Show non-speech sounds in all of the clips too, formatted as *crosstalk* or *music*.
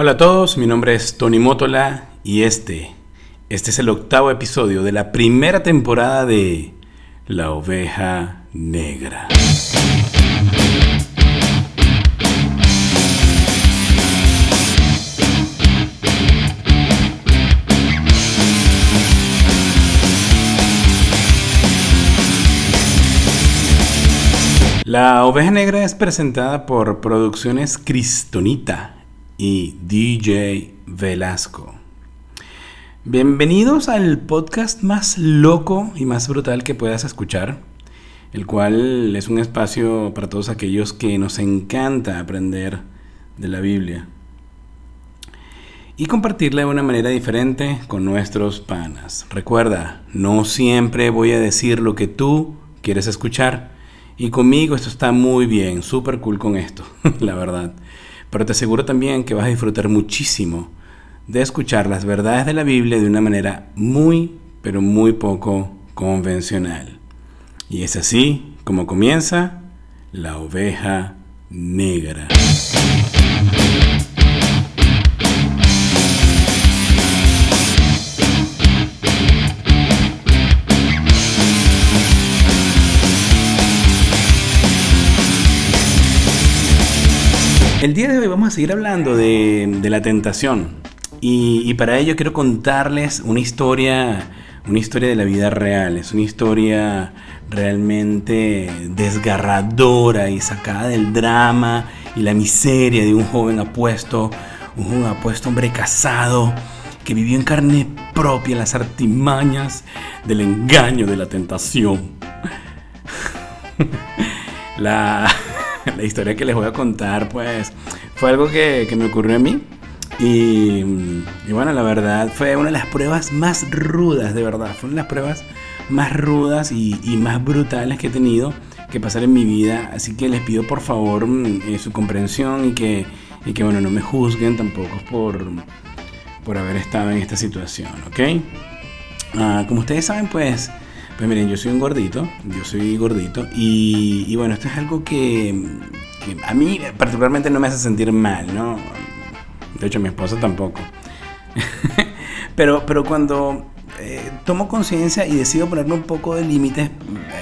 Hola a todos, mi nombre es Tony Motola y este, este es el octavo episodio de la primera temporada de La Oveja Negra. La Oveja Negra es presentada por Producciones Cristonita y DJ Velasco. Bienvenidos al podcast más loco y más brutal que puedas escuchar, el cual es un espacio para todos aquellos que nos encanta aprender de la Biblia y compartirla de una manera diferente con nuestros panas. Recuerda, no siempre voy a decir lo que tú quieres escuchar y conmigo esto está muy bien, súper cool con esto, *laughs* la verdad. Pero te aseguro también que vas a disfrutar muchísimo de escuchar las verdades de la Biblia de una manera muy, pero muy poco convencional. Y es así como comienza la oveja negra. El día de hoy vamos a seguir hablando de, la tentación y, para ello quiero contarles una historia, una historia de la vida real, es una historia realmente desgarradora y sacada del drama y la miseria de un joven apuesto, un joven apuesto hombre casado que vivió en carne propia las artimañas del engaño de la tentación. *laughs* la *laughs* la historia que les voy a contar, pues, fue algo que, me ocurrió a mí. Y, bueno, la verdad fue una de las pruebas más rudas, de verdad. Fue una de las pruebas más rudas y, más brutales que he tenido que pasar en mi vida. Así que les pido por favor mm, eh, su comprensión y que, y que, bueno, no me juzguen tampoco por, por haber estado en esta situación, ¿ok? Ah, como ustedes saben, pues pues miren, yo soy un gordito, yo soy gordito y, bueno, esto es algo que, a mí particularmente no me hace sentir mal, ¿no? De hecho, mi esposa tampoco. *laughs* pero, pero cuando eh, tomo conciencia y decido ponerme un poco de límites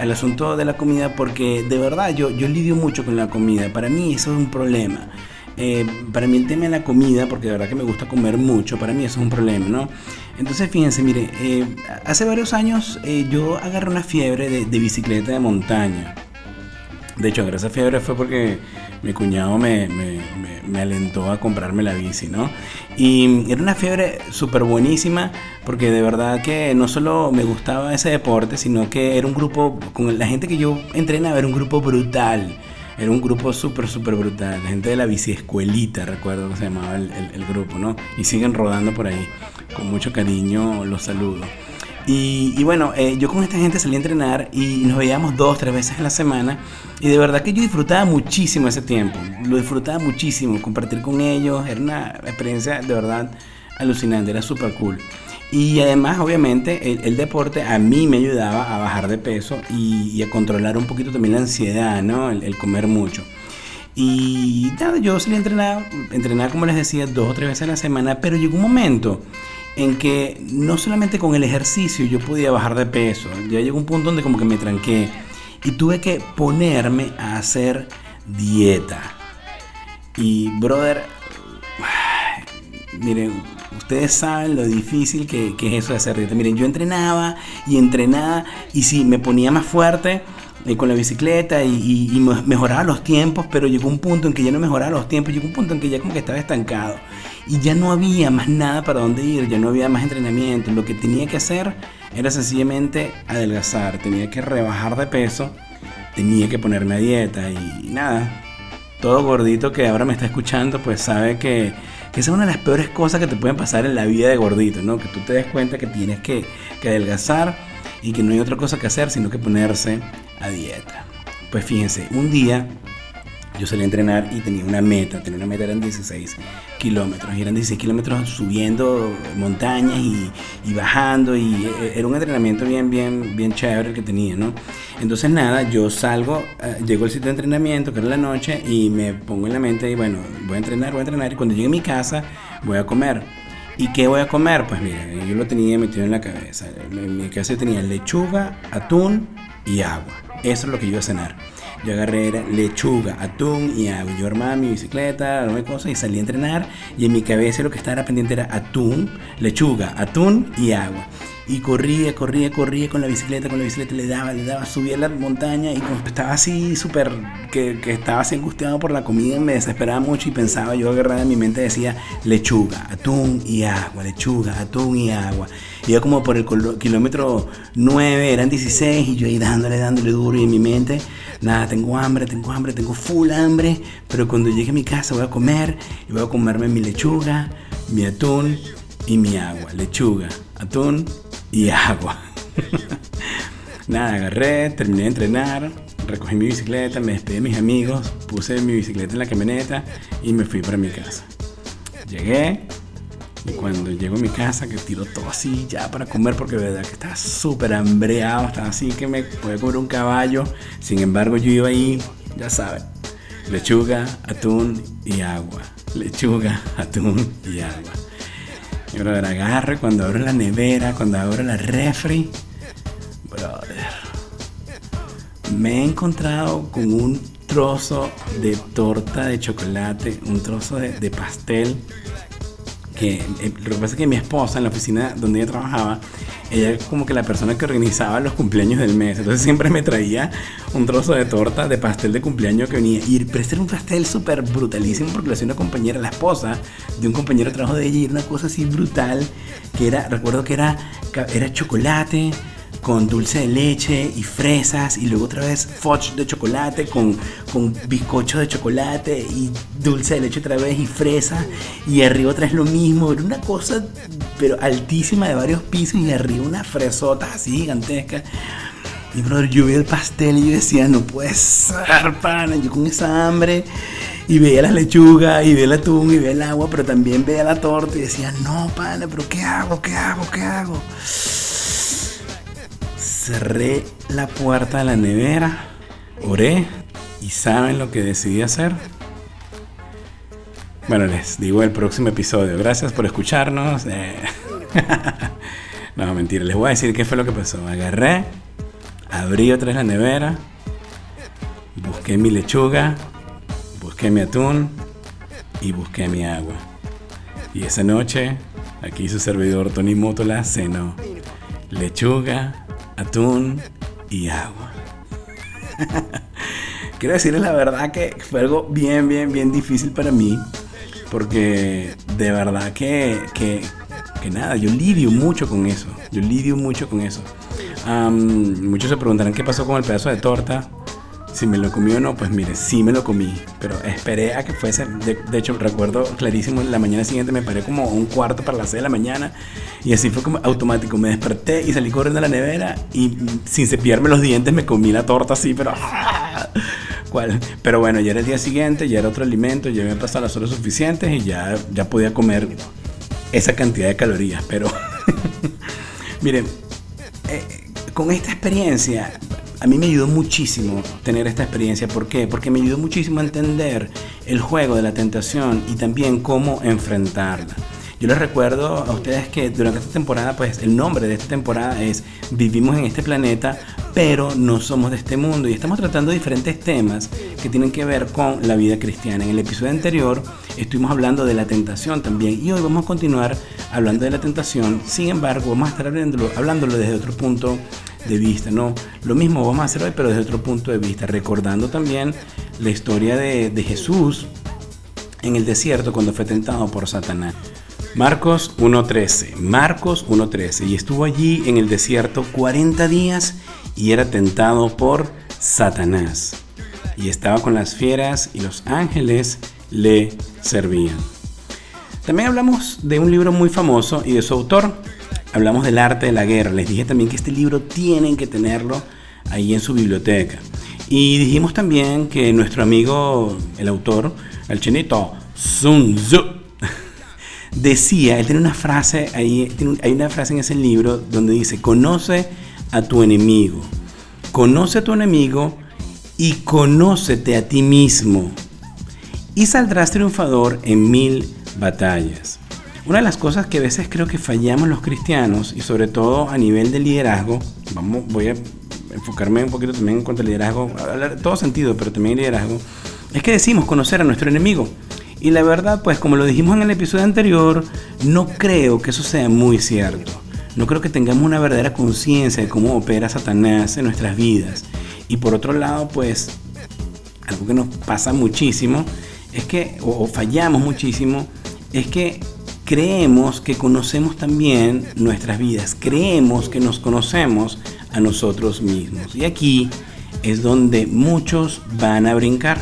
al asunto de la comida, porque de verdad yo, yo lidio mucho con la comida, para mí eso es un problema. Eh, para mí el tema de la comida, porque de verdad que me gusta comer mucho, para mí eso es un problema, ¿no? Entonces, fíjense, mire, eh, hace varios años eh, yo agarré una fiebre de, bicicleta de montaña. De hecho, agarré esa fiebre fue porque mi cuñado me, me, alentó a comprarme la bici, ¿no? Y era una fiebre súper buenísima porque de verdad que no solo me gustaba ese deporte, sino que era un grupo, con la gente que yo entrenaba, era un grupo brutal. Era un grupo súper, súper brutal. La gente de la biciescuelita, recuerdo que se llamaba el, grupo, ¿no? Y siguen rodando por ahí. Con mucho cariño los saludo. Y, bueno, eh, yo con esta gente salí a entrenar y nos veíamos dos, tres veces a la semana. Y de verdad que yo disfrutaba muchísimo ese tiempo. Lo disfrutaba muchísimo, compartir con ellos. Era una experiencia de verdad alucinante, era súper cool. Y además, obviamente, el, deporte a mí me ayudaba a bajar de peso y, a controlar un poquito también la ansiedad, ¿no? El, comer mucho. Y nada, yo salí a entrenar, entrenaba como les decía, dos o tres veces a la semana, pero llegó un momento en que no solamente con el ejercicio yo podía bajar de peso, ya llegó un punto donde como que me tranqué y tuve que ponerme a hacer dieta. Y brother, *sighs* miren, Ustedes saben lo difícil que, es eso de hacer dieta. Miren, yo entrenaba y entrenaba y sí, me ponía más fuerte eh, con la bicicleta y, mejoraba los tiempos, pero llegó un punto en que ya no mejoraba los tiempos, llegó un punto en que ya como que estaba estancado. Y ya no había más nada para dónde ir, ya no había más entrenamiento. Lo que tenía que hacer era sencillamente adelgazar, tenía que rebajar de peso, tenía que ponerme a dieta y nada. Todo gordito que ahora me está escuchando pues sabe que que esa es una de las peores cosas que te pueden pasar en la vida de gordito, ¿no? Que tú te des cuenta que tienes que, adelgazar y que no hay otra cosa que hacer sino que ponerse a dieta. Pues fíjense, un día yo salí a entrenar y tenía una meta, tenía una meta, eran 16 kilómetros, y eran 16 kilómetros subiendo montañas y, bajando, y e, e, era un entrenamiento bien, bien, bien chévere el que tenía, ¿no? Entonces nada, yo salgo, eh, llego al sitio de entrenamiento, que era la noche, y me pongo en la mente, y bueno, voy a entrenar, voy a entrenar, y cuando llegue a mi casa, voy a comer. ¿Y qué voy a comer? Pues mira, yo lo tenía metido en la cabeza. En mi casa tenía lechuga, atún y agua. Eso es lo que yo iba a cenar. Yo agarré lechuga, atún y agua. Yo armaba mi bicicleta, armé cosas y salí a entrenar. Y en mi cabeza lo que estaba pendiente era atún, lechuga, atún y agua. Y corría, corría, corría con la bicicleta, con la bicicleta le daba, le daba, subía la montaña y como estaba así súper, que, que, estaba así angustiado por la comida, me desesperaba mucho y pensaba, yo agarraba en mi mente decía lechuga, atún y agua, lechuga, atún y agua. Iba como por el kilómetro 9, eran 16 y yo ahí dándole, dándole duro y en mi mente, nada, tengo hambre, tengo hambre, tengo full hambre, pero cuando llegue a mi casa voy a comer y voy a comerme mi lechuga, mi atún y mi agua, lechuga, atún y agua. *laughs* Nada, agarré, terminé de entrenar, recogí mi bicicleta, me despedí de mis amigos, puse mi bicicleta en la camioneta y me fui para mi casa. Llegué y cuando llego a mi casa, que tiro todo así ya para comer, porque verdad que estaba súper hambreado, estaba así que me podía comer un caballo. Sin embargo, yo iba ahí, ya saben, lechuga, atún y agua. Lechuga, *laughs* atún y agua. Y brother, agarre cuando abro la nevera, cuando abro la refri. Brother. Me he encontrado con un trozo de torta de chocolate, un trozo de, pastel. Eh, lo que pasa es que mi esposa en la oficina donde ella trabajaba ella es como que la persona que organizaba los cumpleaños del mes. Entonces siempre me traía un trozo de torta de pastel de cumpleaños que venía. Y pero este era un pastel súper brutalísimo porque lo hacía una compañera, la esposa de un compañero de trabajo de ella. Y era una cosa así brutal que era, recuerdo que era, era chocolate con dulce de leche y fresas y luego otra vez fudge de chocolate con, con bizcocho de chocolate y dulce de leche otra vez y fresa y arriba otra vez lo mismo, era una cosa pero altísima de varios pisos y arriba una fresota así gigantesca. Y brother, yo vi el pastel y yo decía, no puede ser, pana, yo con esa hambre. Y veía la lechuga, y veía el atún, y veía el agua, pero también veía la torta y decía, no, pana, pero ¿qué hago? ¿Qué hago? ¿Qué hago? Cerré la puerta de la nevera, oré y ¿saben lo que decidí hacer? Bueno, les digo el próximo episodio. Gracias por escucharnos. Eh, *laughs* no, mentira, les voy a decir qué fue lo que pasó. Agarré, abrí otra vez la nevera, busqué mi lechuga, busqué mi atún y busqué mi agua. Y esa noche, aquí su servidor Tony Motola cenó lechuga, atún y agua. *laughs* Quiero decirles la verdad que fue algo bien, bien, bien difícil para mí. Porque de verdad que, que, que nada, yo lidio mucho con eso. Yo lidio mucho con eso. muchos se preguntarán qué pasó con el pedazo de torta. Si me lo comí o no, pues mire, sí me lo comí. Pero esperé a que fuese. De, hecho, recuerdo clarísimo, la mañana siguiente me paré como un cuarto para las 6 de la mañana. Y así fue como automático. Me desperté y salí corriendo a la nevera. Y sin cepillarme los dientes me comí la torta así, pero. *laughs* ¿Cuál? Pero bueno, ya era el día siguiente, ya era otro alimento, ya había pasado las horas suficientes y ya, ya podía comer esa cantidad de calorías. Pero. *laughs* miren, eh, con esta experiencia a mí me ayudó muchísimo tener esta experiencia. ¿Por qué? Porque me ayudó muchísimo a entender el juego de la tentación y también cómo enfrentarla. Yo les recuerdo a ustedes que durante esta temporada, pues el nombre de esta temporada es Vivimos en este planeta, pero no somos de este mundo. Y estamos tratando diferentes temas que tienen que ver con la vida cristiana. En el episodio anterior estuvimos hablando de la tentación también. Y hoy vamos a continuar hablando de la tentación. Sin embargo, vamos a estar hablándolo, hablándolo desde otro punto de vista, ¿no? Lo mismo vamos a hacer hoy, pero desde otro punto de vista, recordando también la historia de, de Jesús en el desierto cuando fue tentado por Satanás. Marcos 1.13, Marcos 1.13, y estuvo allí en el desierto 40 días y era tentado por Satanás. Y estaba con las fieras y los ángeles le servían. También hablamos de un libro muy famoso y de su autor, hablamos del arte de la guerra. Les dije también que este libro tienen que tenerlo ahí en su biblioteca. Y dijimos también que nuestro amigo, el autor, el chinito Sun Tzu, *laughs* decía, él tiene una frase ahí, hay una frase en ese libro donde dice, conoce a tu enemigo, conoce a tu enemigo y conócete a ti mismo y saldrás triunfador en mil batallas. Una de las cosas que a veces creo que fallamos los cristianos y sobre todo a nivel de liderazgo, vamos, voy a enfocarme un poquito también en cuanto al liderazgo, hablar todo sentido, pero también liderazgo, es que decimos conocer a nuestro enemigo. Y la verdad, pues como lo dijimos en el episodio anterior, no creo que eso sea muy cierto. No creo que tengamos una verdadera conciencia de cómo opera Satanás en nuestras vidas. Y por otro lado, pues algo que nos pasa muchísimo es que, o, fallamos muchísimo, es que creemos que conocemos también nuestras vidas, creemos que nos conocemos a nosotros mismos. Y aquí es donde muchos van a brincar.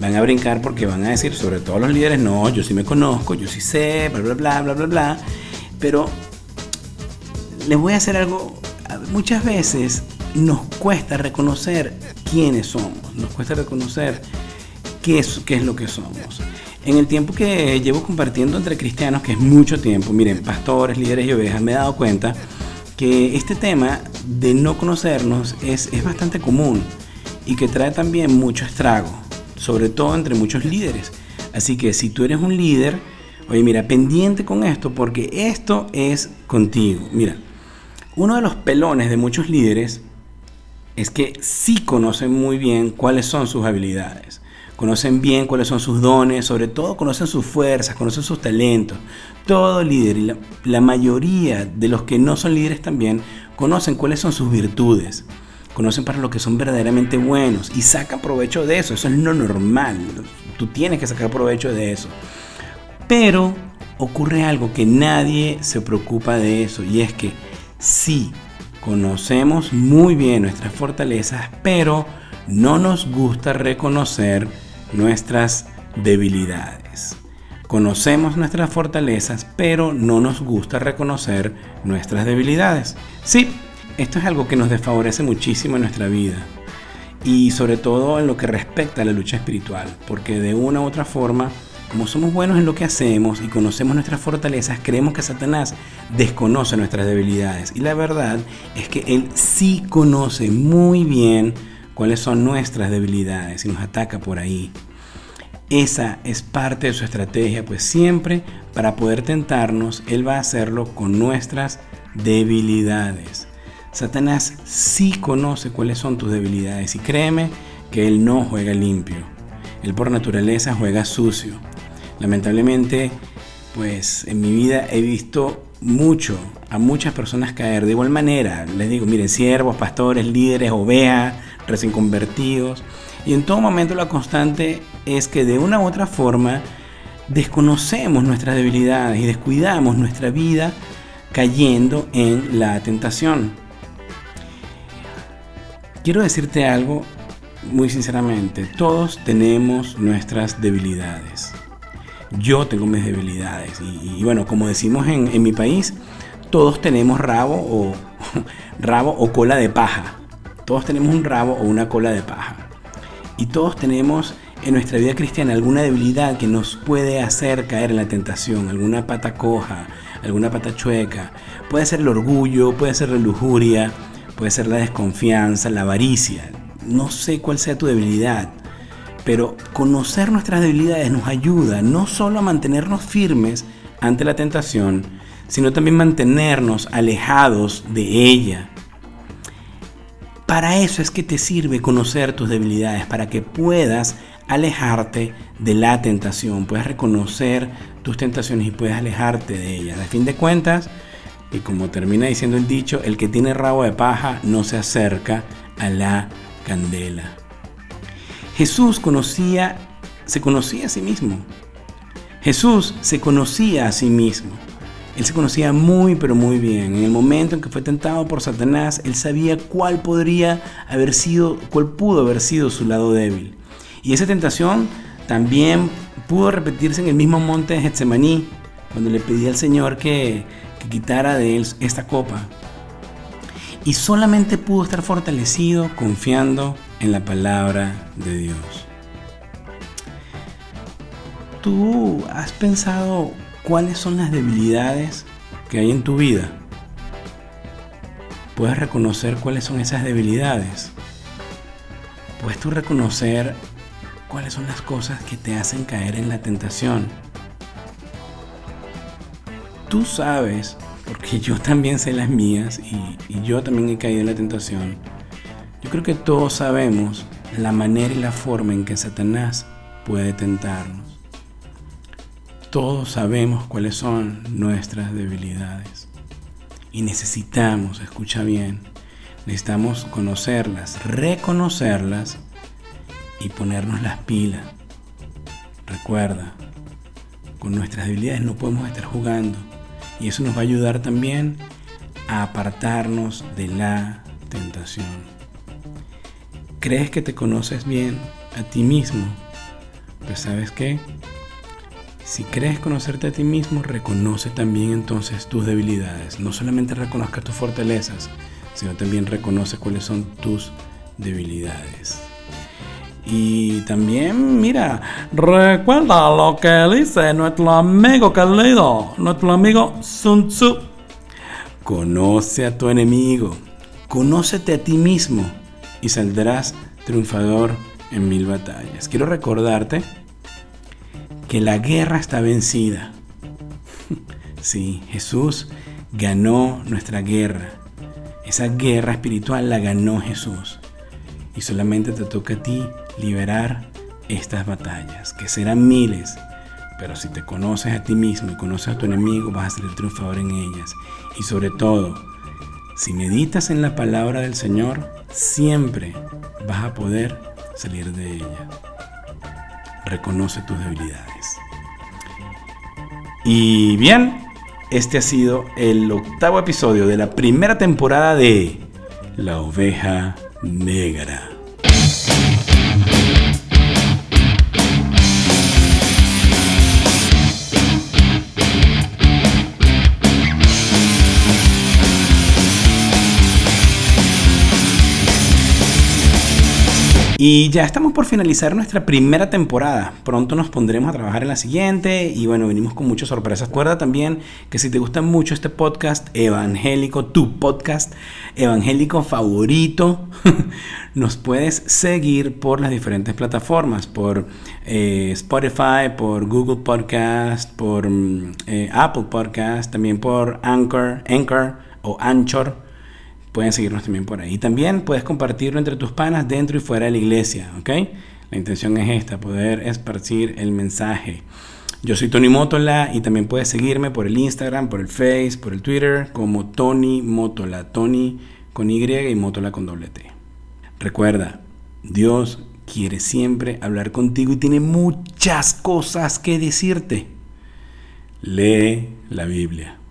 Van a brincar porque van a decir, sobre todo los líderes, no, yo sí me conozco, yo sí sé, bla, bla, bla, bla, bla, bla. Pero les voy a hacer algo, muchas veces nos cuesta reconocer quiénes somos, nos cuesta reconocer qué es, qué es lo que somos. En el tiempo que llevo compartiendo entre cristianos, que es mucho tiempo, miren, pastores, líderes y ovejas, me he dado cuenta que este tema de no conocernos es, es bastante común y que trae también mucho estrago, sobre todo entre muchos líderes. Así que si tú eres un líder, oye, mira, pendiente con esto, porque esto es contigo. Mira, uno de los pelones de muchos líderes es que sí conocen muy bien cuáles son sus habilidades conocen bien cuáles son sus dones, sobre todo conocen sus fuerzas, conocen sus talentos. Todo líder y la, mayoría de los que no son líderes también conocen cuáles son sus virtudes, conocen para lo que son verdaderamente buenos y sacan provecho de eso. Eso es lo normal. Tú tienes que sacar provecho de eso. Pero ocurre algo que nadie se preocupa de eso y es que sí, conocemos muy bien nuestras fortalezas, pero no nos gusta reconocer nuestras debilidades. Conocemos nuestras fortalezas, pero no nos gusta reconocer nuestras debilidades. Sí, esto es algo que nos desfavorece muchísimo en nuestra vida y sobre todo en lo que respecta a la lucha espiritual, porque de una u otra forma, como somos buenos en lo que hacemos y conocemos nuestras fortalezas, creemos que Satanás desconoce nuestras debilidades. Y la verdad es que él sí conoce muy bien cuáles son nuestras debilidades y nos ataca por ahí. Esa es parte de su estrategia, pues siempre para poder tentarnos, Él va a hacerlo con nuestras debilidades. Satanás sí conoce cuáles son tus debilidades y créeme que Él no juega limpio. Él por naturaleza juega sucio. Lamentablemente, pues en mi vida he visto mucho a muchas personas caer. De igual manera, les digo, miren, siervos, pastores, líderes, ovejas, recién convertidos. Y en todo momento la constante es que de una u otra forma desconocemos nuestras debilidades y descuidamos nuestra vida cayendo en la tentación. Quiero decirte algo muy sinceramente, todos tenemos nuestras debilidades. Yo tengo mis debilidades y, bueno, como decimos en, en mi país, todos tenemos rabo o *laughs* rabo o cola de paja. Todos tenemos un rabo o una cola de paja. Y todos tenemos en nuestra vida cristiana alguna debilidad que nos puede hacer caer en la tentación, alguna pata coja, alguna pata chueca. Puede ser el orgullo, puede ser la lujuria, puede ser la desconfianza, la avaricia. No sé cuál sea tu debilidad, pero conocer nuestras debilidades nos ayuda no solo a mantenernos firmes ante la tentación, sino también mantenernos alejados de ella para eso es que te sirve conocer tus debilidades, para que puedas alejarte de la tentación, puedas reconocer tus tentaciones y puedas alejarte de ellas. A fin de cuentas, y como termina diciendo el dicho, el que tiene rabo de paja no se acerca a la candela. Jesús conocía, se conocía a sí mismo. Jesús se conocía a sí mismo. Él se conocía muy pero muy bien. En el momento en que fue tentado por Satanás, él sabía cuál podría haber sido, cuál pudo haber sido su lado débil. Y esa tentación también pudo repetirse en el mismo monte de Getsemaní, cuando le pedía al Señor que, que quitara de él esta copa. Y solamente pudo estar fortalecido confiando en la palabra de Dios. ¿Tú has pensado cuáles son las debilidades que hay en tu vida? ¿Puedes reconocer cuáles son esas debilidades? ¿Puedes tú reconocer cuáles son las cosas que te hacen caer en la tentación? Tú sabes, porque yo también sé las mías y, y yo también he caído en la tentación yo creo que todos sabemos la manera y la forma en que Satanás puede tentarnos. Todos sabemos cuáles son nuestras debilidades. Y necesitamos, escucha bien, necesitamos conocerlas, reconocerlas y ponernos las pilas. Recuerda, con nuestras debilidades no podemos estar jugando. Y eso nos va a ayudar también a apartarnos de la tentación. ¿Crees que te conoces bien a ti mismo? Pues sabes qué? Si crees conocerte a ti mismo, reconoce también entonces tus debilidades. No solamente reconozca tus fortalezas, sino también reconoce cuáles son tus debilidades. Y también, mira, recuerda lo que dice nuestro amigo querido, nuestro amigo Sun Tzu. Conoce a tu enemigo, conócete a ti mismo y saldrás triunfador en mil batallas. Quiero recordarte que la guerra está vencida. *laughs* Sí, Jesús ganó nuestra guerra. Esa guerra espiritual la ganó Jesús. Y solamente te toca a ti liberar estas batallas, que serán miles. Pero si te conoces a ti mismo y conoces a tu enemigo, vas a ser triunfador en ellas. Y sobre todo, si meditas en la palabra del Señor, siempre vas a poder salir de ella. Reconoce tus debilidades. Y bien, este ha sido el octavo episodio de la primera temporada de La oveja negra. Y ya estamos por finalizar nuestra primera temporada. Pronto nos pondremos a trabajar en la siguiente y bueno, venimos con muchas sorpresas. Recuerda también que si te gusta mucho este podcast evangélico, tu podcast evangélico favorito, *laughs* nos puedes seguir por las diferentes plataformas, por eh, Spotify, por Google Podcast, por mm, eh, Apple Podcast, también por Anchor, Anchor o Anchor pueden seguirnos también por ahí. También puedes compartirlo entre tus panas dentro y fuera de la iglesia, ¿ok? La intención es esta, poder esparcir el mensaje. Yo soy Tony Motola y también puedes seguirme por el Instagram, por el Face, por el Twitter como Tony Motola. Tony con Y y Motola con doble T. Recuerda, Dios quiere siempre hablar contigo y tiene muchas cosas que decirte. Lee la Biblia.